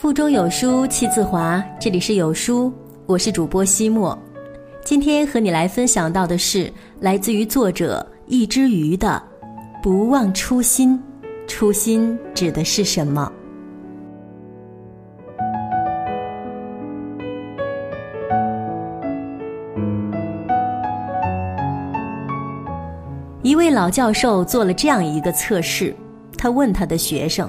腹中有书气自华，这里是有书，我是主播西莫。今天和你来分享到的是来自于作者一只鱼的“不忘初心”。初心指的是什么？一位老教授做了这样一个测试，他问他的学生。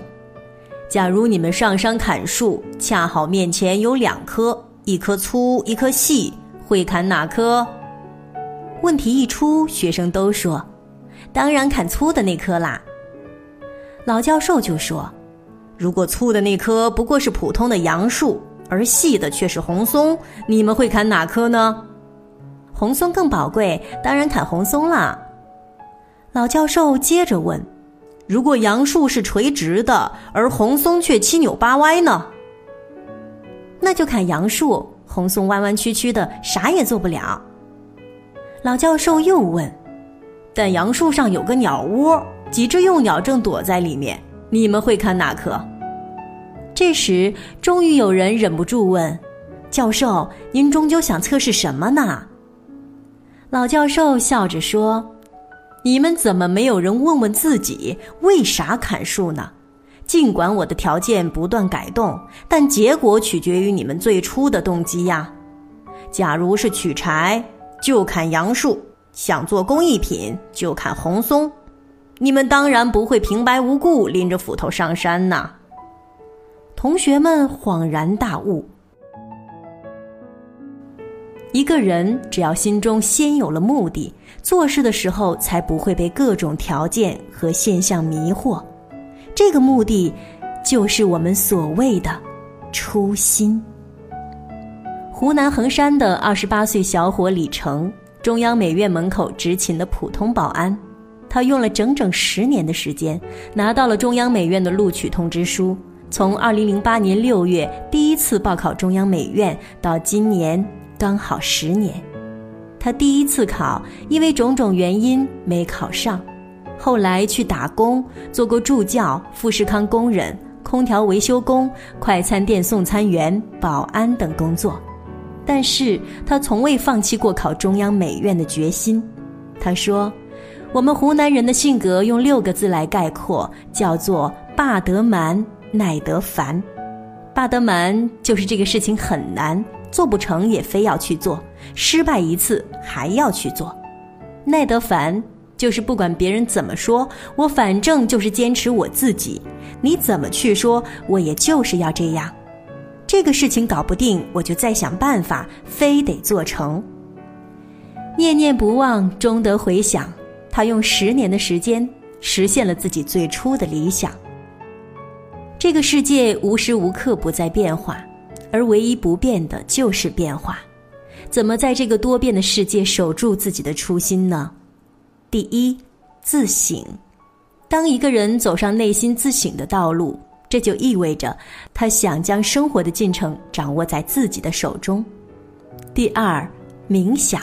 假如你们上山砍树，恰好面前有两棵，一棵粗，一棵细，会砍哪棵？问题一出，学生都说：“当然砍粗的那棵啦。”老教授就说：“如果粗的那棵不过是普通的杨树，而细的却是红松，你们会砍哪棵呢？”红松更宝贵，当然砍红松啦。老教授接着问。如果杨树是垂直的，而红松却七扭八歪呢？那就砍杨树，红松弯弯曲曲的，啥也做不了。老教授又问：“但杨树上有个鸟窝，几只幼鸟正躲在里面，你们会看哪棵？”这时，终于有人忍不住问：“教授，您终究想测试什么呢？”老教授笑着说。你们怎么没有人问问自己为啥砍树呢？尽管我的条件不断改动，但结果取决于你们最初的动机呀。假如是取柴，就砍杨树；想做工艺品，就砍红松。你们当然不会平白无故拎着斧头上山呐。同学们恍然大悟。一个人只要心中先有了目的，做事的时候才不会被各种条件和现象迷惑。这个目的，就是我们所谓的初心。湖南衡山的二十八岁小伙李成，中央美院门口执勤的普通保安，他用了整整十年的时间，拿到了中央美院的录取通知书。从二零零八年六月第一次报考中央美院，到今年。刚好十年，他第一次考，因为种种原因没考上，后来去打工，做过助教、富士康工人、空调维修工、快餐店送餐员、保安等工作，但是他从未放弃过考中央美院的决心。他说：“我们湖南人的性格用六个字来概括，叫做霸得蛮，耐得烦。霸得蛮就是这个事情很难。”做不成也非要去做，失败一次还要去做，耐得烦就是不管别人怎么说，我反正就是坚持我自己，你怎么去说，我也就是要这样。这个事情搞不定，我就再想办法，非得做成。念念不忘，终得回响。他用十年的时间实现了自己最初的理想。这个世界无时无刻不在变化。而唯一不变的就是变化，怎么在这个多变的世界守住自己的初心呢？第一，自省。当一个人走上内心自省的道路，这就意味着他想将生活的进程掌握在自己的手中。第二，冥想。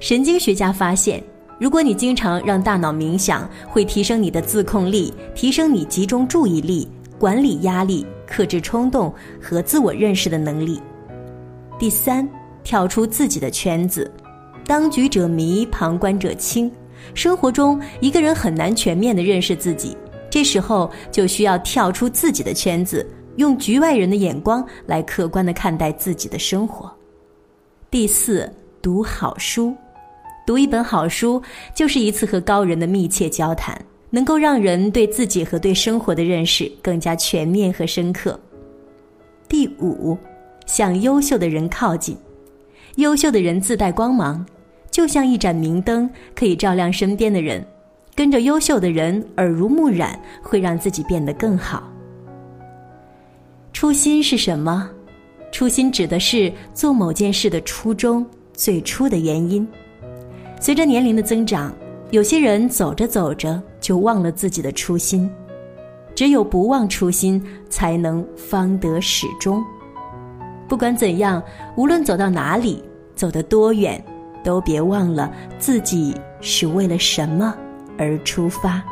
神经学家发现，如果你经常让大脑冥想，会提升你的自控力，提升你集中注意力。管理压力、克制冲动和自我认识的能力。第三，跳出自己的圈子。当局者迷，旁观者清。生活中，一个人很难全面的认识自己，这时候就需要跳出自己的圈子，用局外人的眼光来客观的看待自己的生活。第四，读好书。读一本好书，就是一次和高人的密切交谈。能够让人对自己和对生活的认识更加全面和深刻。第五，向优秀的人靠近。优秀的人自带光芒，就像一盏明灯，可以照亮身边的人。跟着优秀的人，耳濡目染，会让自己变得更好。初心是什么？初心指的是做某件事的初衷，最初的原因。随着年龄的增长，有些人走着走着。就忘了自己的初心。只有不忘初心才能方得始终。不管怎样无论走到哪里走得多远都别忘了自己是为了什么而出发。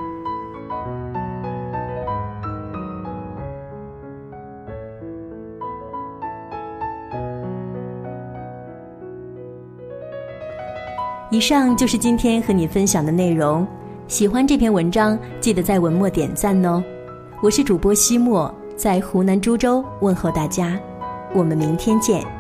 以上就是今天和你分享的内容。喜欢这篇文章，记得在文末点赞哦。我是主播西莫，在湖南株洲问候大家，我们明天见。